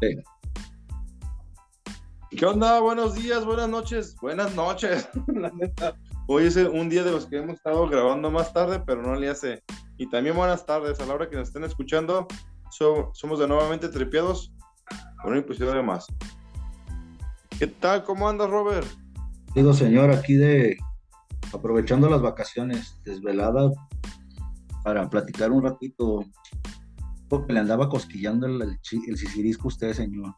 ¿Qué onda? Buenos días, buenas noches, buenas noches. La neta, hoy es un día de los que hemos estado grabando más tarde, pero no le hace. Y también buenas tardes a la hora que nos estén escuchando. somos de nuevamente tripiados con un episodio más. ¿Qué tal? ¿Cómo andas, Robert? Digo, señor, aquí de aprovechando las vacaciones, desvelada, para platicar un ratito. Porque le andaba cosquillando el, el, el usted, señor.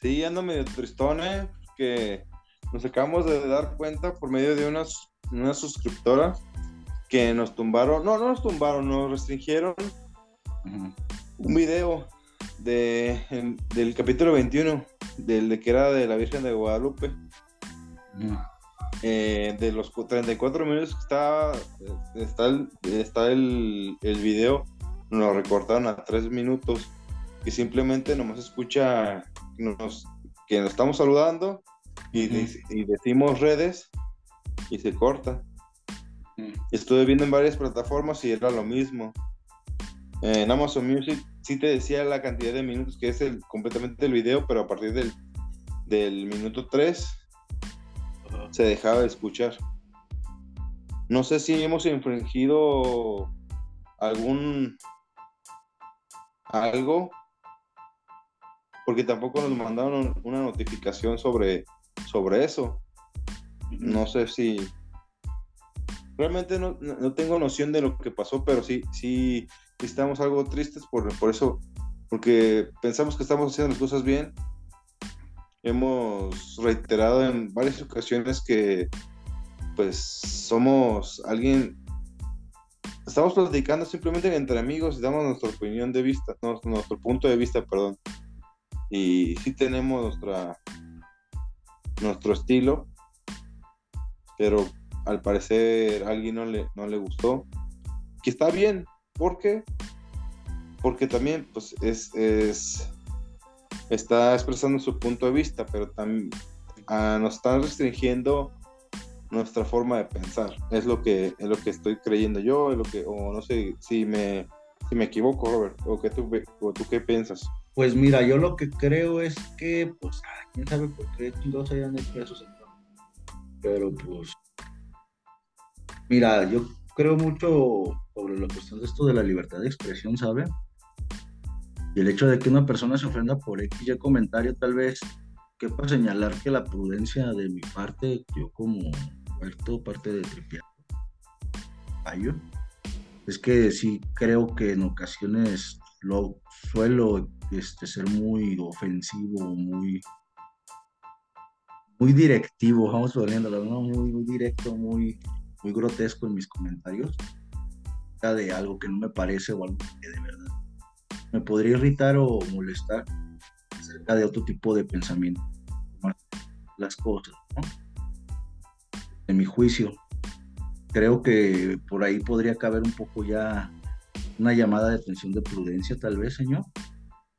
Sí, ando medio tristón, ¿eh? Que nos acabamos de dar cuenta por medio de unas, una suscriptora que nos tumbaron, no, no nos tumbaron, nos restringieron un video de, del capítulo 21, del de que era de la Virgen de Guadalupe. Eh, de los 34 minutos que está, está, el, está el, el video, nos recortaron a 3 minutos, que simplemente nomás escucha nos, que nos estamos saludando y, y decimos redes y se corta. Estuve viendo en varias plataformas y era lo mismo. En Amazon Music sí te decía la cantidad de minutos que es el, completamente el video, pero a partir del, del minuto 3 se dejaba de escuchar. No sé si hemos infringido algún algo, porque tampoco nos mandaron una notificación sobre, sobre eso. No sé si realmente no, tengo noción de lo que pasó, pero sí, sí estamos algo tristes por, por eso, porque pensamos que estamos haciendo las cosas bien. Hemos reiterado en varias ocasiones que pues somos alguien, estamos platicando simplemente entre amigos y damos nuestra opinión de vista, nuestro punto de vista, perdón. Y sí tenemos nuestra, nuestro estilo, pero al parecer a alguien no le, no le gustó. Que está bien, ¿por qué? Porque también pues es, es está expresando su punto de vista, pero también ah, nos están restringiendo nuestra forma de pensar. Es lo que es lo que estoy creyendo yo, es lo que o no sé si me si me equivoco, Robert, o qué tú o tú qué piensas. Pues mira, yo lo que creo es que pues quién sabe por qué chingados hayan hecho eso, pero pues Mira, yo creo mucho sobre la cuestión de esto de la libertad de expresión, ¿sabe? Y el hecho de que una persona se ofenda por X comentario, tal vez, que para señalar que la prudencia de mi parte, yo como todo parte de tripiado, es que sí creo que en ocasiones lo suelo este, ser muy ofensivo, muy muy directivo, vamos poniendo, ¿no? muy, muy directo, muy muy grotesco en mis comentarios de algo que no me parece o algo que de verdad me podría irritar o molestar acerca de otro tipo de pensamiento las cosas ¿no? En mi juicio. Creo que por ahí podría caber un poco ya una llamada de atención de prudencia tal vez señor.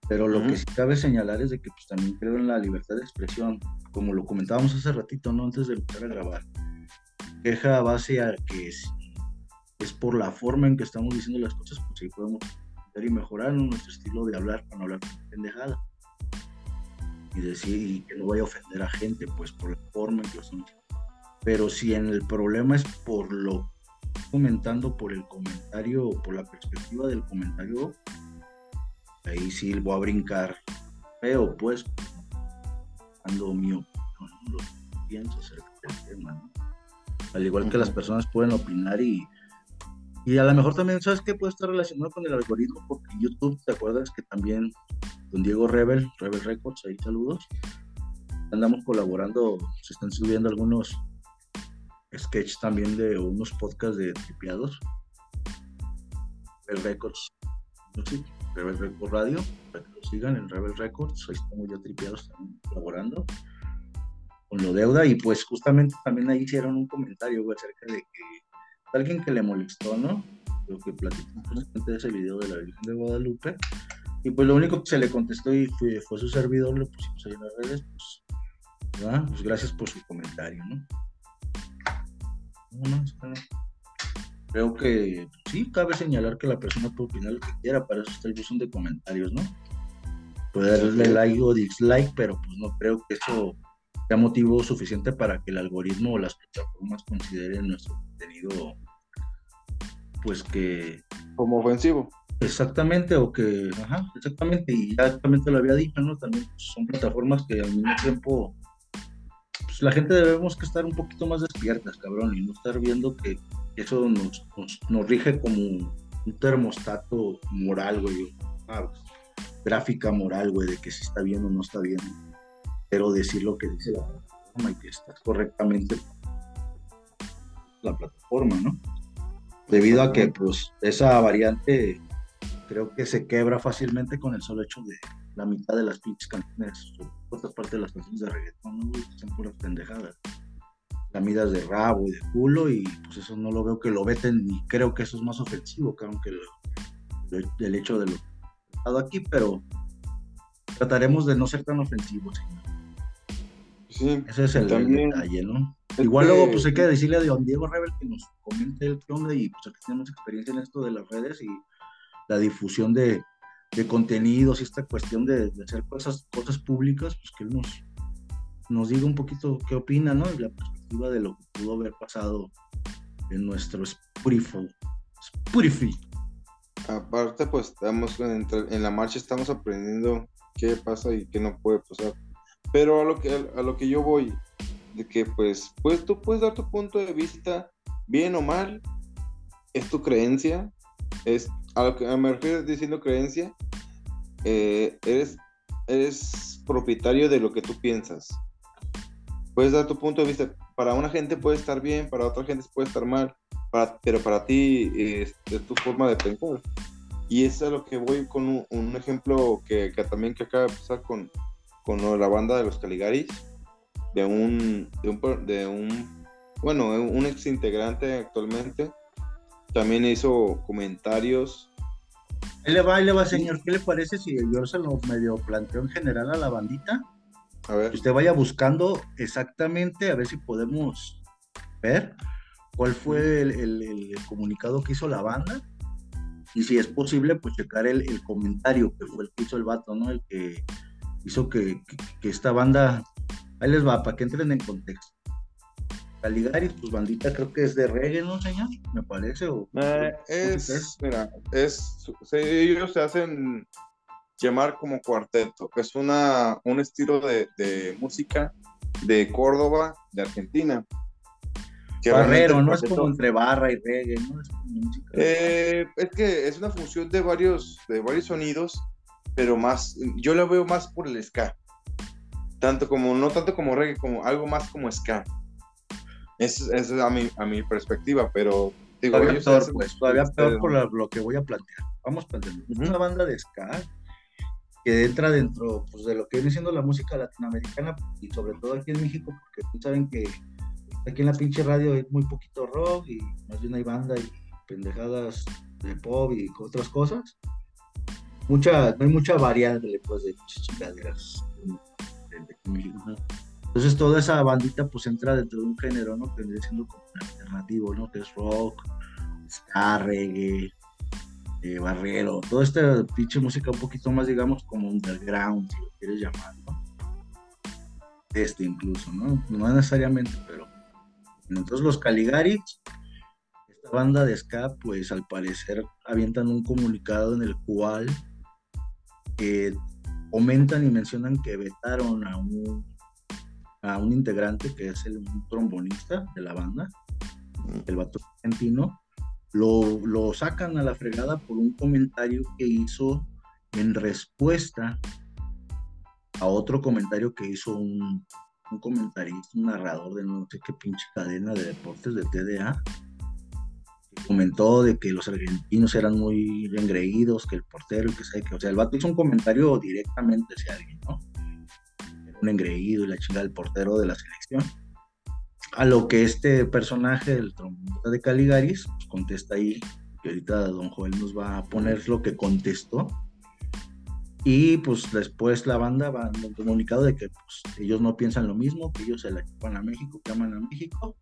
Pero lo que sí cabe señalar es de que pues también creo en la libertad de expresión. Como lo comentábamos hace ratito no antes de empezar a grabar. Queja a base a que es, es, por la forma en que estamos diciendo las cosas, pues ahí podemos y mejorar nuestro estilo de hablar para no hablar pendejada. Y decir que no vaya a ofender a gente, pues por la forma en que lo estamos Pero si en el problema es por lo comentando, por el comentario, por la perspectiva del comentario, ahí sí voy a brincar feo, pues, dando mi opinión, lo pienso acerca del tema, ¿no? al igual que las personas pueden opinar y, y a lo mejor también, ¿sabes qué? Puede estar relacionado con el algoritmo, porque YouTube, ¿te acuerdas que también con Diego Rebel, Rebel Records, ahí saludos, andamos colaborando, se están subiendo algunos sketches también de unos podcasts de tripiados, Rebel Records. Rebel Records Radio, para que lo sigan en Rebel Records, ahí estamos ya tripiados también colaborando con lo deuda. Y pues justamente también ahí hicieron un comentario acerca de que alguien que le molestó, ¿no? Lo que justamente de ese video de la Virgen de Guadalupe. Y pues lo único que se le contestó y fue, fue su servidor, lo pusimos ahí en las redes, pues, pues gracias por su comentario, ¿no? Creo que sí, cabe señalar que la persona puede opinar lo que quiera, para eso está el buzón de comentarios, ¿no? puede darle like o dislike, pero pues no creo que eso sea motivo suficiente para que el algoritmo o las plataformas consideren nuestro contenido, pues que... Como ofensivo. Exactamente, o que, ajá, exactamente, y ya también te lo había dicho, ¿no? También son plataformas que al mismo tiempo, pues la gente debemos que estar un poquito más despiertas, cabrón, y no estar viendo que eso nos, nos, rige como un termostato moral, güey, gráfica moral, güey, de que si está bien o no está bien, pero decir lo que dice la plataforma y que está correctamente la plataforma, ¿no? Debido a que, pues, esa variante creo que se quebra fácilmente con el solo hecho de la mitad de las pinches canciones, otra parte de las canciones de reggaetón, ¿no? son puras pendejadas. Lamidas de rabo y de culo, y pues eso no lo veo que lo veten, ni creo que eso es más ofensivo, que aunque el hecho de lo que aquí, pero trataremos de no ser tan ofensivos. Sí, Ese es el, detalle, ¿no? Igual luego, pues hay que decirle a don Diego Rebel que nos comente el qué y pues aquí tenemos experiencia en esto de las redes y la difusión de, contenidos y esta cuestión de, hacer cosas, cosas públicas, pues que nos, nos diga un poquito qué opina, ¿no? Y la perspectiva de lo que pudo haber pasado en nuestro Spotify. Spotify. Aparte, pues estamos en, en, la marcha, estamos aprendiendo qué pasa y qué no puede pasar. Pero a lo que, a lo que yo voy, de que pues, pues tú puedes dar tu punto de vista, bien o mal, es tu creencia, es a lo que me refiero diciendo creencia, eh, eres, eres propietario de lo que tú piensas. Puedes dar tu punto de vista. Para una gente puede estar bien, para otra gente puede estar mal, pero para ti es, tu forma de pensar. Y eso es lo que voy con un, ejemplo que, también que acaba de pasar con, con la banda de los Caligaris, de un, de un, de un bueno, un ex integrante actualmente, también hizo comentarios. Ahí le va, ahí le va, señor. ¿Qué le parece si yo se lo medio planteo en general a la bandita? A ver. usted vaya buscando exactamente, a ver si podemos ver cuál fue el, comunicado que hizo la banda. Y si es posible, pues checar el, comentario que fue el que hizo el vato, ¿no? El que hizo que esta banda. Ahí les va, para que entren en contexto. Caligaris, pues bandita creo que es de reggae, ¿no, señor? Me parece. O, eh, es, mira, es, ellos se hacen llamar como cuarteto. Es una, un estilo de, música de Córdoba, de Argentina. Barrero, no es como entre barra y reggae, ¿no? Es, eh, es que es una función de varios, de varios sonidos, pero más, yo lo veo más por el ska. Tanto como, no tanto como reggae, como algo más como ska. Esa es a mi, a mi perspectiva, pero digo, todavía peor, pues, todavía peor por lo que voy a plantear. Vamos planteando. Es una banda de ska que entra dentro pues, de lo que viene siendo la música latinoamericana y sobre todo aquí en México, porque saben que aquí en la pinche radio hay muy poquito rock y más bien hay banda y pendejadas de pop y otras cosas. Mucha, no hay mucha variante pues, de chingaderas en México. Entonces toda esa bandita pues entra dentro de un género, ¿no? Que viene siendo como alternativo, ¿no? Que es rock, ska, reggae, eh, barrero, toda esta pinche música un poquito más, digamos, como underground, si lo quieres llamar, ¿no? Este incluso, ¿no? No necesariamente, pero... Entonces los Caligari, esta banda de ska, pues al parecer avientan un comunicado en el cual eh, comentan y mencionan que vetaron a un a un integrante que es el, un trombonista de la banda, el vato argentino, lo, lo sacan a la fregada por un comentario que hizo en respuesta a otro comentario que hizo un, un comentarista, un narrador de no sé qué pinche cadena de deportes de TDA, que comentó de que los argentinos eran muy engreídos, que el portero, que sabe que, o sea, el vato hizo un comentario directamente hacia alguien, ¿no? Un engreído y la chingada del portero de la selección. A lo que este personaje, el trombonista de Caligaris, pues, contesta ahí, que ahorita don Joel nos va a poner lo que contestó. Y pues después la banda va en el comunicado de que pues, ellos no piensan lo mismo, que ellos se la chupan a México, que aman a México,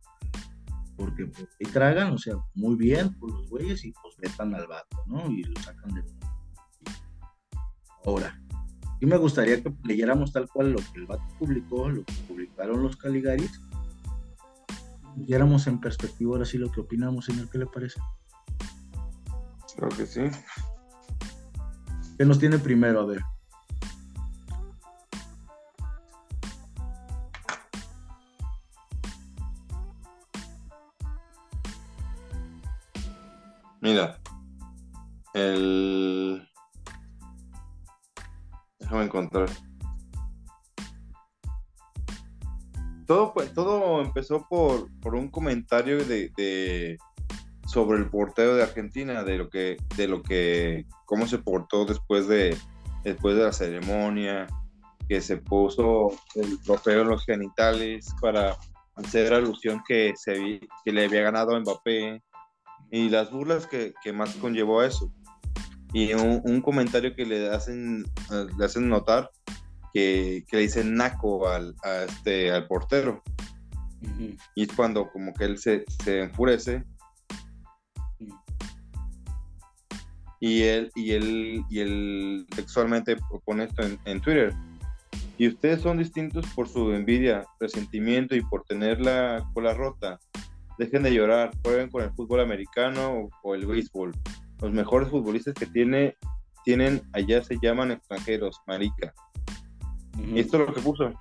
porque pues, ahí tragan, o sea, muy bien por los güeyes y pues vetan al vato, ¿no? Y lo sacan de. Ahora, Y me gustaría que leyéramos tal cual lo que el vato publicó, lo que publicaron los Caligaris. Viéramos en perspectiva ahora sí lo que opinamos, señor, ¿qué le parece? Creo que sí. ¿Qué nos tiene primero? A ver. Mira, el... Déjame encontrar. Todo, todo empezó por, por un comentario de, sobre el portero de Argentina, de lo que, de lo que, cómo se portó después de, después de la ceremonia, que se puso el trofeo en los genitales para hacer alusión que, se, que le había ganado a Mbappé y las burlas que, que más conllevó a eso. Y un, un, comentario que le hacen, le hacen notar que, que le dicen naco al, a este, al portero. Uh -huh. Y es cuando como que él se, se enfurece. Uh -huh. Y él, y él, y él textualmente pone esto en, en Twitter. Y ustedes son distintos por su envidia, resentimiento y por tener la cola rota dejen de llorar, jueguen con el fútbol americano o, o, el béisbol. Los mejores futbolistas que tiene, tienen allá se llaman extranjeros, marica. Uh -huh. Y esto es lo que puso.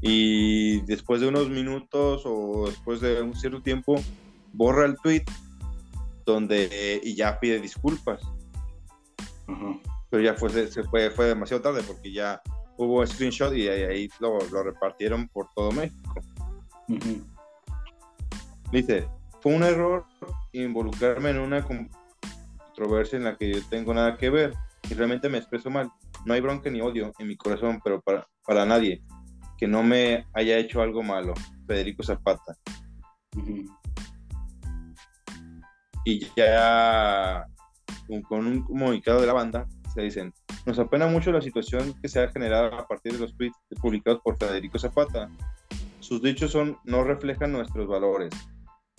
Y después de unos minutos o después de un cierto tiempo, borra el tweet donde eh, y ya pide disculpas. Uh -huh. Pero ya fue, se fue, fue demasiado tarde porque ya hubo screenshot y ahí, ahí lo, lo, repartieron por todo México. Uh -huh. Dice, fue un error involucrarme en una controversia en la que yo tengo nada que ver y realmente me expreso mal. No hay bronca ni odio en mi corazón, pero para, para nadie que no me haya hecho algo malo. Federico Zapata. Uh -huh. Y ya con un comunicado de la banda se dicen, nos apena mucho la situación que se ha generado a partir de los tweets publicados por Federico Zapata. Sus dichos son, no reflejan nuestros valores,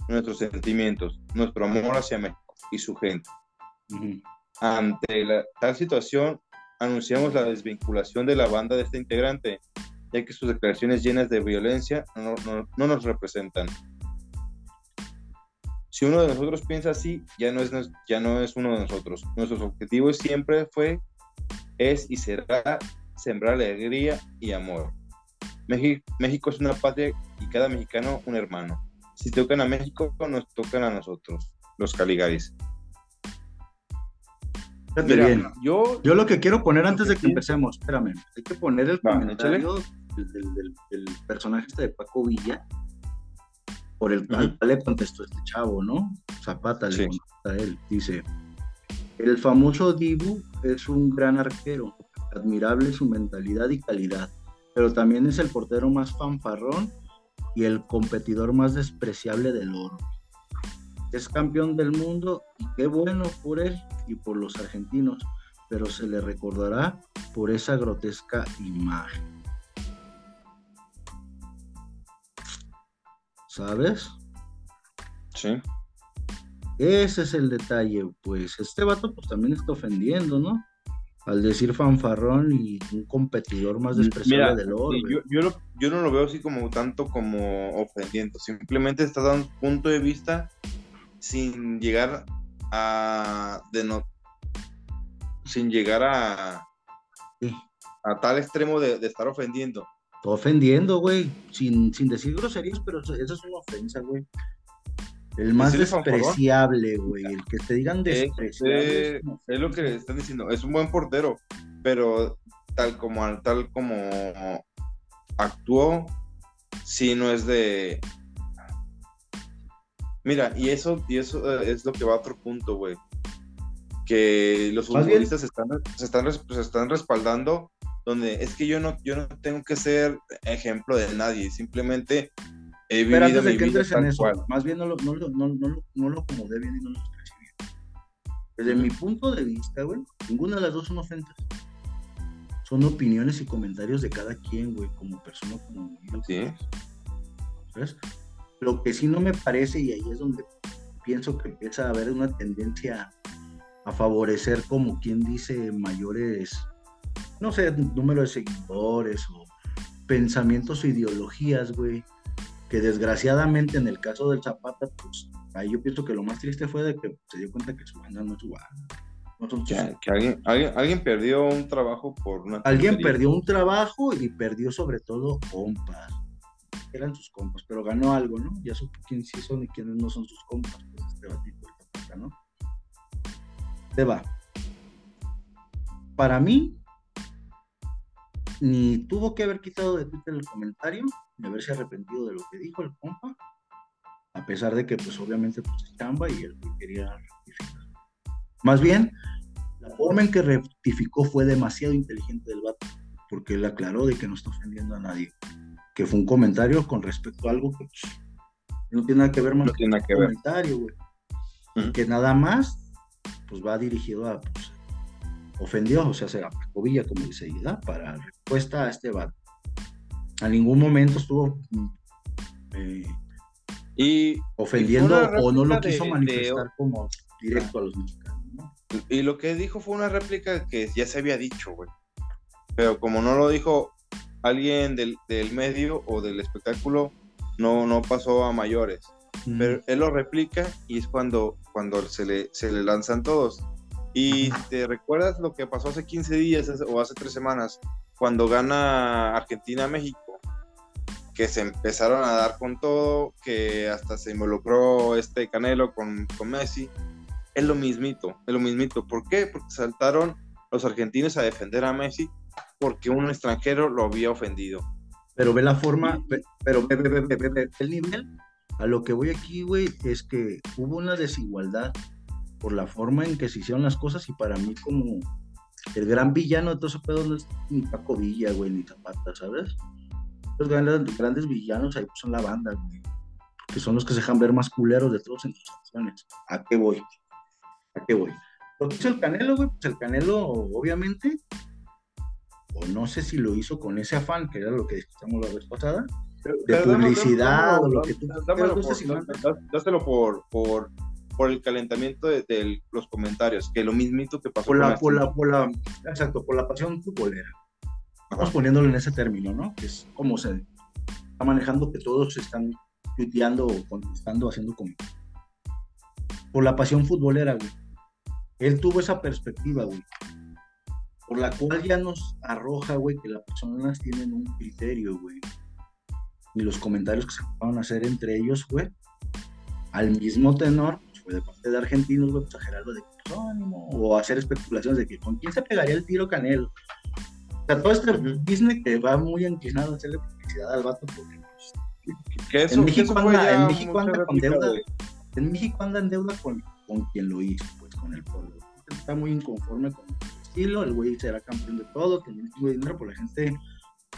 nuestros sentimientos, nuestro amor hacia México y su gente. Ante la, tal situación, anunciamos la desvinculación de la banda de este integrante, ya que sus declaraciones llenas de violencia no, no, no nos representan. Si uno de nosotros piensa así, ya no, es, ya no es uno de nosotros. Nuestro objetivo siempre fue, es y será sembrar alegría y amor. México, México es una patria y cada mexicano un hermano si tocan a México, nos tocan a nosotros, los Caligaris. Mira, bien. Yo, yo lo que quiero poner antes de que empecemos, espérame, hay que poner el Va, comentario del, del, del, personaje este de Paco Villa, por el cual uh -huh. le contestó este chavo, ¿no? Zapata le contesta a él, dice, el famoso Dibu es un gran arquero, admirable su mentalidad y calidad, pero también es el portero más fanfarrón y el competidor más despreciable del oro. Es campeón del mundo y qué bueno por él y por los argentinos, pero se le recordará por esa grotesca imagen. ¿Sabes? Sí. Ese es el detalle, pues este vato pues también está ofendiendo, ¿no? al decir fanfarrón y un competidor más despreciable Mira, del oro. Yo, yo, lo, yo, no lo veo así como tanto como ofendiendo, simplemente está dando un punto de vista sin llegar a de no, sin llegar a sí. a tal extremo de, de estar ofendiendo. Ofendiendo, güey, sin, sin decir groserías, pero eso, eso es una ofensa, güey. El más despreciable, güey. El que te digan despreciable. Es, es, lo que están diciendo. Es un buen portero, pero tal como tal como actuó, sí no es de. Mira, y eso, y eso es lo que va a otro punto, güey. Que los futbolistas se están, se, están, se están respaldando donde es que yo no, yo no tengo que ser ejemplo de nadie, simplemente He Pero antes de que entres en eso, cual. más bien no lo, no, no, no, no lo acomodé bien y no lo expresé bien. Desde mi punto de vista, güey, ninguna de las dos son ofensas. Son opiniones y comentarios de cada quien, güey, como persona, como Sí. ¿Sabes? Lo que sí no me parece, y ahí es donde pienso que empieza a haber una tendencia a favorecer, como quien dice, mayores no sé, número de seguidores o pensamientos o ideologías, güey, que desgraciadamente en el caso del Zapata, pues ahí yo pienso que lo más triste fue de que se dio cuenta que su banda no es su banda. No son sus- Que, que alguien, alguien, alguien perdió un trabajo por una. Alguien perdió un trabajo y perdió sobre todo compas. Eran sus compas, pero ganó algo, ¿no? Ya supo quiénes sí son y quiénes no son sus compas, pues este batito ¿no? Te va. Para mí, ni tuvo que haber quitado de Twitter el comentario, ni haberse arrepentido de lo que dijo el compa, a pesar de que, pues, obviamente, pues, es chamba y él quería rectificar. Más bien, la forma en que rectificó fue demasiado inteligente del vato, porque él aclaró de que no está ofendiendo a nadie, que fue un comentario con respecto a algo que pues, no tiene nada que ver más No que tiene que un ver. comentario, güey. Que nada más, pues va dirigido a, pues, ofendió, o sea, se aplicó Villa como dice, ¿verdad? Para respuesta a este vato. A ningún momento estuvo mm, eh, Y, ofendiendo o no lo quiso de- manifestar como directo a los mexicanos, ¿no? y lo que dijo fue una réplica que ya se había dicho, güey. Pero como no lo dijo alguien del, del medio o del espectáculo, no, no pasó a mayores. Pero él lo replica y es cuando, cuando se, le, se le lanzan todos. Y te recuerdas lo que pasó hace 15 días o hace 3 semanas, cuando gana Argentina-México, que se empezaron a dar con todo, que hasta se involucró este Canelo con, con Messi. Es lo mismito, es lo mismito. ¿Por qué? Porque saltaron los argentinos a defender a Messi porque un extranjero lo había ofendido. Pero ve la forma, pero ve, ve, ve, ve, ve, ve el nivel. A lo que voy aquí, güey, es que hubo una desigualdad por la forma en que se hicieron las cosas y para mí como el gran villano de todo ese pedo no es ni Paco Villa, güey, ni Zapata, ¿sabes? Los grandes, grandes villanos ahí pues, son la banda, güey, que son los que se dejan ver más culeros de todos en sus acciones. ¿A qué voy? ¿A qué voy? Lo que hizo el Canelo, güey, pues el Canelo, obviamente, o no sé si lo hizo con ese afán, que era lo que discutimos la vez pasada, de publicidad o lo que tú Dámelo por, dáselo por, por, por el calentamiento de, de los comentarios, que lo mismito que pasó por con la, por la, por la, exacto, por la pasión futbolera. Vamos poniéndolo en ese término, ¿no? Que es como se está manejando que todos están tuiteando o contestando, haciendo comentarios. Por la pasión futbolera, güey. Él tuvo esa perspectiva, güey. Por la cual ya nos arroja, güey, que las personas tienen un criterio, güey. Y los comentarios que se van a hacer entre ellos, güey, al mismo tenor, pues, de parte de argentinos, güey, pues, exagerar lo de que, "No, ánimo", o hacer especulaciones de que con quién se pegaría el tiro Canelo. O sea, todo este business que va muy inclinado a hacerle publicidad al vato, porque pues, Que eso, en que México eso anda- en México anda con deuda. de- en México anda en deuda con, con quien lo hizo, pues con el pueblo. Está muy inconforme con estilo, el güey será campeón de todo, tiene un chingo de dinero, pero la gente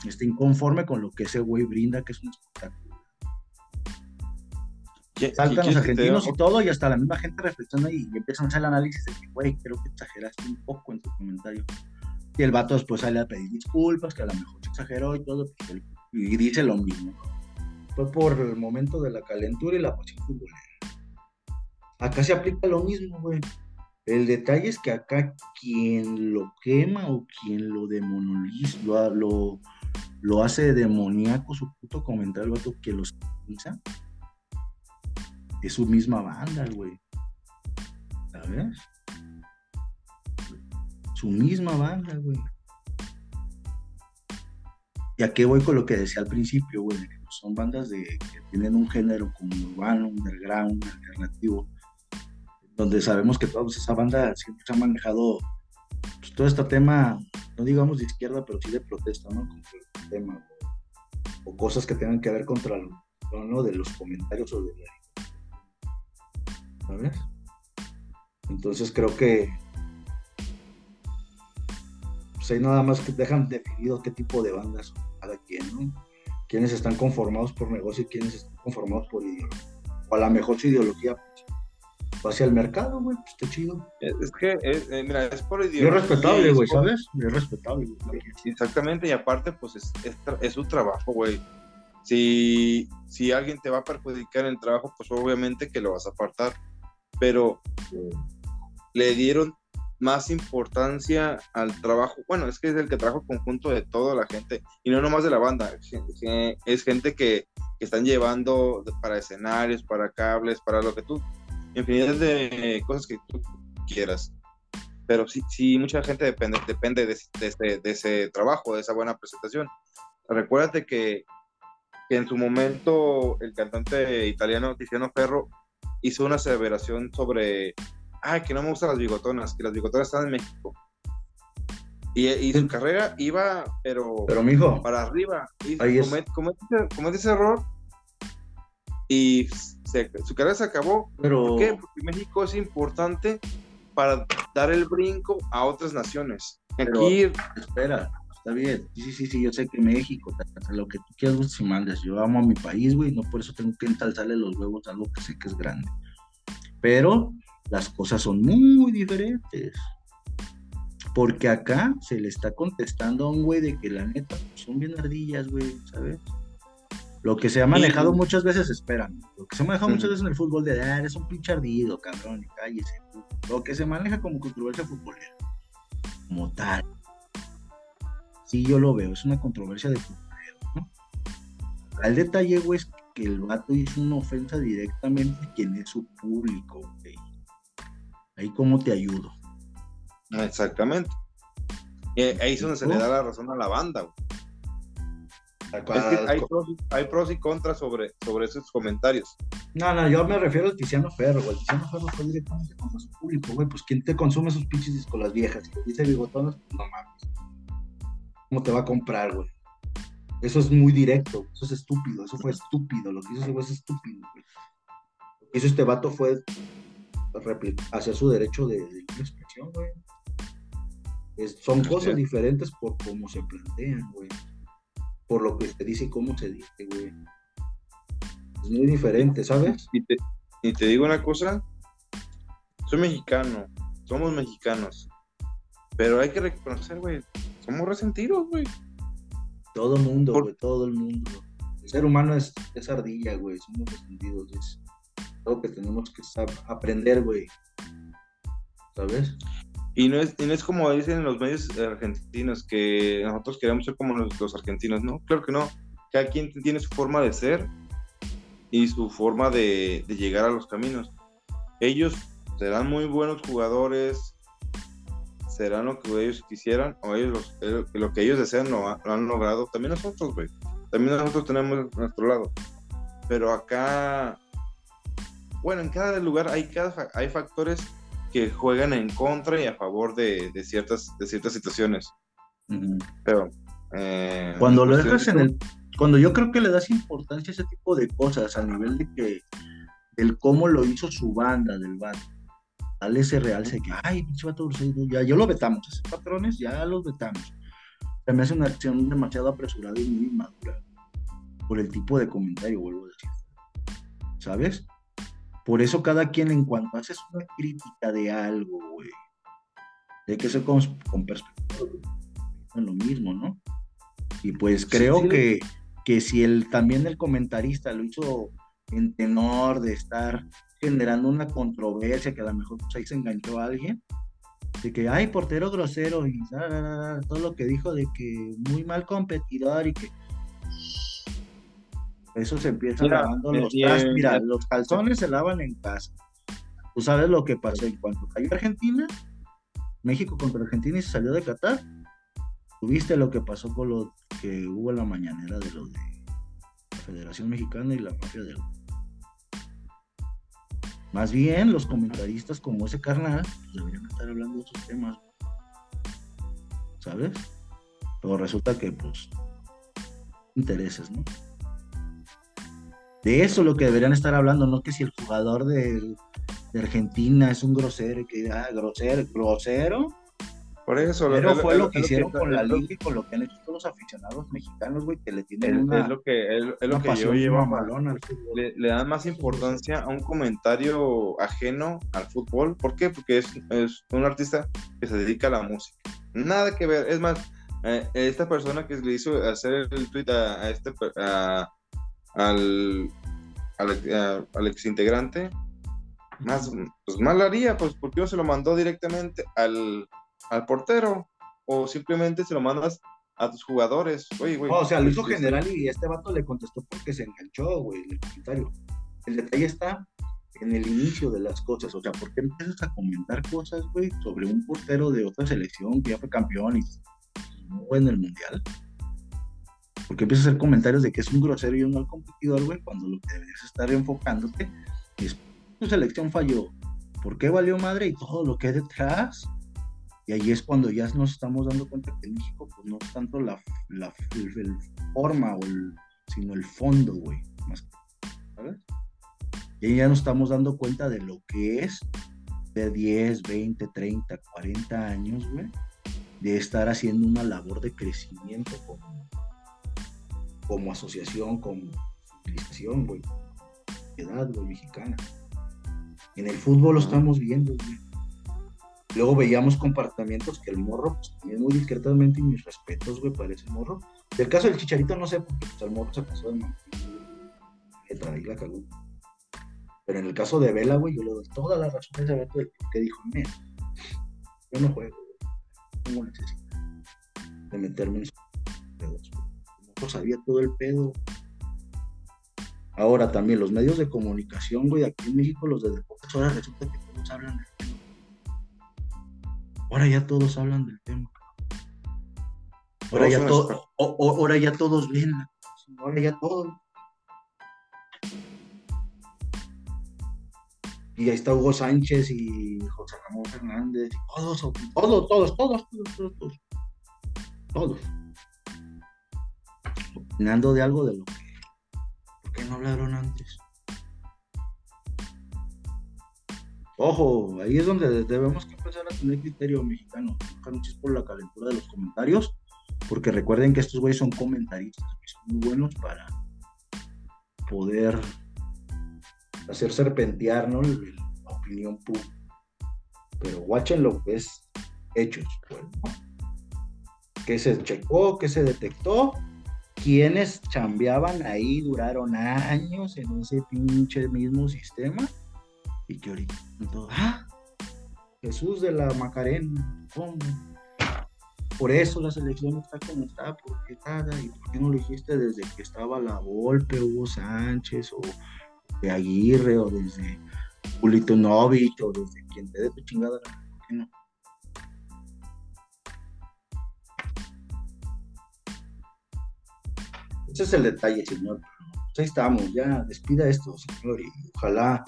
está inconforme con lo que ese güey brinda, que es un espectáculo. ¿Qui- Saltan los argentinos y todo, y hasta la misma gente reflexiona y, y empiezan a hacer el análisis de que, güey, creo que exageraste un poco en tu comentario. Y el vato después sale a pedir disculpas, que a lo mejor se exageró y todo, pues, y dice lo mismo. Fue por el momento de la calentura y la pasión futbolera. Acá se aplica lo mismo, güey. El detalle es que acá quien lo quema o quien lo demoniza, lo, lo, hace demoníaco su puto comentario, el que los utiliza, es su misma banda, güey. ¿Sabes? Su misma banda, güey. ¿Y a qué voy con lo que decía al principio, güey? Son bandas de, que tienen un género como urbano, underground, alternativo, donde sabemos que toda esa banda siempre se ha manejado pues, todo este tema, no digamos de izquierda, pero sí de protesta, ¿no? Contra el tema, o, cosas que tengan que ver contra lo, de los comentarios o de la ¿sabes? Entonces creo que pues ahí nada más que dejan definido qué tipo de bandas cada quien, ¿no? Quiénes están conformados por negocio y quiénes están conformados por ideología. O a lo mejor su ideología pues, hacia el mercado, güey, pues está chido. Es que, eh, mira, es por Y es ideología. respetable, es güey, por- ¿sabes? Es respetable. Exactamente, y aparte, pues es, es, es su trabajo, güey. Si, si alguien te va a perjudicar en el trabajo, pues obviamente que lo vas a apartar. Pero le dieron más importancia al trabajo. Bueno, es que es el que trabaja conjunto de toda la gente y no nomás de la banda. Es gente que, que están llevando para escenarios, para cables, para lo que tú, infinidad de cosas que tú quieras. Pero sí, sí mucha gente depende, depende de, de, de ese trabajo, de esa buena presentación. Recuérdate que, que en su momento el cantante italiano Tiziano Ferro hizo una aseveración sobre ay, que no me gustan las bigotonas, que las bigotonas están en México. Y, su carrera iba, pero, pero mijo, para arriba. Y comete, ese error y su carrera se acabó. Pero... ¿Por qué? Porque México es importante para dar el brinco a otras naciones. Aquí... espera, está bien. Sí, sí, sí, yo sé que México, lo que tú quieras, si mandes. Yo amo a mi país, güey, no por eso tengo que ensalzarle los huevos a algo que sé que es grande. Pero las cosas son muy diferentes. Porque acá se le está contestando a un güey de que la neta son bien ardillas, güey, ¿sabes? Lo que se ha manejado muchas veces, esperan, lo que se ha manejado muchas veces en el fútbol de, ah, eres un pinche ardido, cabrón, y cállese. Lo que se maneja como controversia futbolera, como tal. Sí, yo lo veo, es una controversia de futbolero, ¿no? El detalle, güey, es que el vato hizo una ofensa directamente a quien es su público, güey. Ahí cómo te ayudo. Exactamente. ahí es donde se le da la razón a la banda. Hay, pros, y contras sobre, sobre esos comentarios. No, no, yo me refiero al Tiziano Ferro, güey. Tiziano Ferro fue directamente contra su público, güey. Pues ¿quién te consume esos pinches con las viejas? Si dice bigotones, pues no mames. ¿Cómo te va a comprar, güey? Eso es muy directo, eso es estúpido, eso fue estúpido. Lo que hizo ese güey es estúpido, güey. Lo que hizo este vato fue hacia su derecho de, expresión, güey. son cosas diferentes por cómo se plantean, güey. Por lo que se dice y cómo se dice, güey. Es muy diferente, ¿sabes? Y te, y te digo una cosa, soy mexicano, somos mexicanos, pero hay que reconocer, güey, somos resentidos, güey. Todo el mundo, güey, todo el mundo. El ser humano es, es ardilla, güey, somos resentidos, es que tenemos que aprender, güey. ¿Sabes? Y no, es, y no es como dicen los medios argentinos, que nosotros queremos ser como los, argentinos, ¿no? Claro que no. Cada quien tiene su forma de ser y su forma de, llegar a los caminos. Ellos serán muy buenos jugadores, serán lo que ellos quisieran, o ellos lo que ellos desean lo han logrado. También nosotros, güey. También nosotros tenemos nuestro lado. Pero acá bueno, en cada lugar hay, cada, hay factores que juegan en contra y a favor de, ciertas, de ciertas situaciones. Pero. Eh, cuando lo dejas en el. Cuando yo creo que le das importancia a ese tipo de cosas, a nivel de que. El cómo lo hizo su banda del band. Dale ese realce que, ay, pinche vato ya, ya lo vetamos. Esos patrones ya los vetamos. Se me hace una acción demasiado apresurada y muy inmadura. Por el tipo de comentario, vuelvo a decir. ¿Sabes? Por eso cada quien en cuanto haces una crítica de algo, güey, hay que ser con, perspectiva, es lo mismo, ¿no? Y pues creo que, que si el, también el comentarista lo hizo en tenor de estar generando una controversia que a lo mejor pues, ahí se enganchó a alguien, de que hay portero grosero y todo lo que dijo de que muy mal competidor y que eso se empieza lavando los trastes. Mira, los calzones se lavan en casa. Tú sabes lo que pasó en cuanto cayó Argentina, México contra Argentina y se salió de Qatar. Tuviste lo que pasó con lo que hubo en la mañanera de lo de la Federación Mexicana y la mafia del. Más bien, los comentaristas como ese carnal pues, deberían estar hablando de esos temas. ¿Sabes? Pero resulta que, pues, intereses, ¿no? De eso es lo que deberían estar hablando, no que si el jugador de, Argentina es un grosero y que ah, grosero, grosero. Por eso, pero fue lo, que hicieron con la liga y con lo que han hecho todos los aficionados mexicanos, güey, que le tienen una, es lo que, es, lo que yo llevo al le, le, dan más importancia a un comentario ajeno al fútbol. ¿Por qué? Porque es, es un artista que se dedica a la música. Nada que ver. Es más, eh, esta persona que le hizo hacer el tweet a, a este a, al, al, al exintegrante, más, pues mal haría, pues porque se lo mandó directamente al, al portero o simplemente se lo mandas a tus jugadores. Oye, güey. No, o sea, lo hizo pues, general y este vato le contestó porque se enganchó, güey, en el comentario. El detalle está en el inicio de las cosas. O sea, ¿por qué empiezas a comentar cosas, güey, sobre un portero de otra selección que ya fue campeón y no fue en el mundial? Porque empiezas a hacer comentarios de que es un grosero y un mal competidor, güey, cuando lo que deberías estar enfocándote es tu selección falló. ¿Por qué valió madre y todo lo que hay detrás? Y ahí es cuando ya nos estamos dando cuenta que en México, pues no es tanto la, forma, o el, sino el fondo, güey. ¿Sabes? Y ahí ya nos estamos dando cuenta de lo que es de 10, 20, 30, 40 años, güey, de estar haciendo una labor de crecimiento como, como asociación, como civilización, güey, edad, güey, mexicana. En el fútbol lo estamos viendo, güey. Luego veíamos comportamientos que el morro, pues también muy discretamente, y mis respetos, güey, para ese morro. Del caso del chicharito no sé, porque pues, el morro se pasó de y la cagó. Pero en el caso de Vela, güey, yo le doy toda la razón a ese vato que dijo, mira, yo no juego, no tengo necesidad de meterme en pedos. No sabía todo el pedo. Ahora también los medios de comunicación, güey, aquí en México, los de pocas horas resulta que todos hablan del tema. Ahora ya todos hablan del tema. Ahora, ya, to ahora ya todos ven. Ahora ya todos y ahí está Hugo Sánchez y José Ramón Fernández, y todos, todos, todos, todos, todos, todos, todos, opinando de algo de lo que, ¿por qué no hablaron antes? Ojo, ahí es donde debemos empezar a tener criterio mexicano, no por la calentura de los comentarios, porque recuerden que estos güeyes son comentaristas, son muy buenos para poder hacer serpentear. La opinión pública. Pero guachen lo que es hechos, pues, Que se checó, que se detectó, quienes chambeaban ahí duraron años en ese pinche mismo sistema y que ahorita ah, Jesús de la Macarena. Por eso la selección está como está, porque nada, y por qué no lo dijiste desde que estaba la Volpe, Hugo Sánchez o de Aguirre o desde Julito Novich o desde quien te dé tu chingada, ¿por qué? Ese es el detalle, señor. Pues ahí estamos, ya despida esto, señor, y ojalá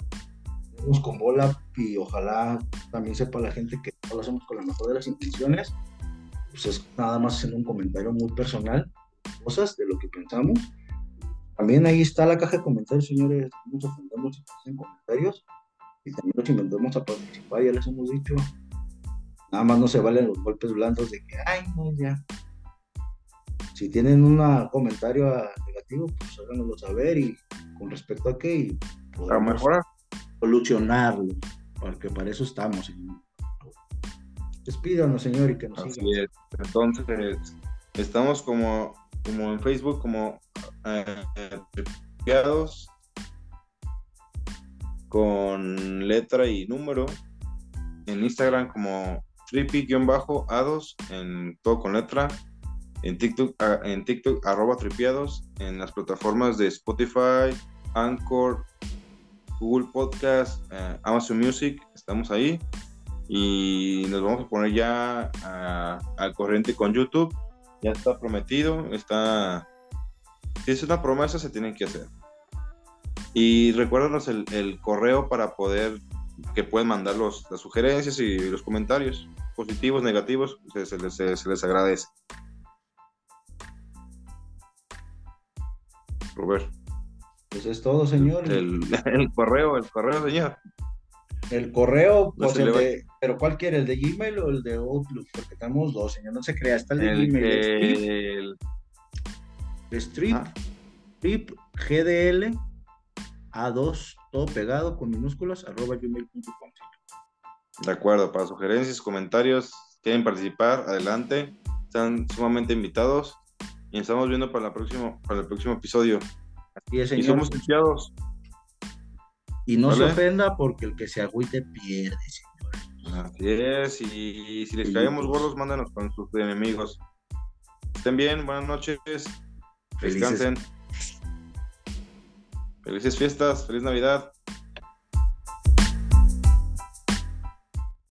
vamos con bola y ojalá también sepa la gente que no lo hacemos con la mejor de las intenciones. Pues es nada más en un comentario muy personal, cosas de lo que pensamos también ahí está la caja de comentarios, señores. Nos ofendemos si en comentarios y también nos inventamos a participar, ya les hemos dicho. Nada más no se valen los golpes blandos de que, ay, no, ya. Si tienen un comentario negativo, pues háganoslo saber y con respecto a qué y para mejorar. Solucionarlo, porque para eso estamos. Señor. Despídanos, señor, y que nos Así Es. Entonces, estamos como, como en Facebook, como eh, con letra y número. En Instagram como tripi-ados, en todo con letra. En TikTok, ah, en TikTok arroba tripiados. En las plataformas de Spotify, Anchor, Google Podcast, eh, Amazon Music, estamos ahí. Y nos vamos a poner ya al corriente con YouTube. Ya está prometido, está si es una promesa, se tienen que hacer. Y recuérdanos el, correo para poder, que pueden mandar los, las sugerencias y los comentarios, positivos, negativos, se, les, agradece. Robert. Pues es todo, señor. El, correo, el correo, señor. El correo, pues pero ¿cuál quiere? ¿El de Gmail o el de Outlook? Porque tenemos dos, señor, no se crea, está el de Gmail. El, Strip, ah. strip GDL A2, todo pegado con minúsculas, arroba gmail.com. De acuerdo, para sugerencias, comentarios, quieren participar, adelante. Están sumamente invitados y estamos viendo para, la próximo, para el próximo episodio. Así es, Y somos confiados. Y no se ofenda porque el que se agüite pierde, señores. Así es, y si les caemos gordos, mándanos con sus enemigos. Estén bien, buenas noches. Felices- Descansen. Felices fiestas, feliz Navidad.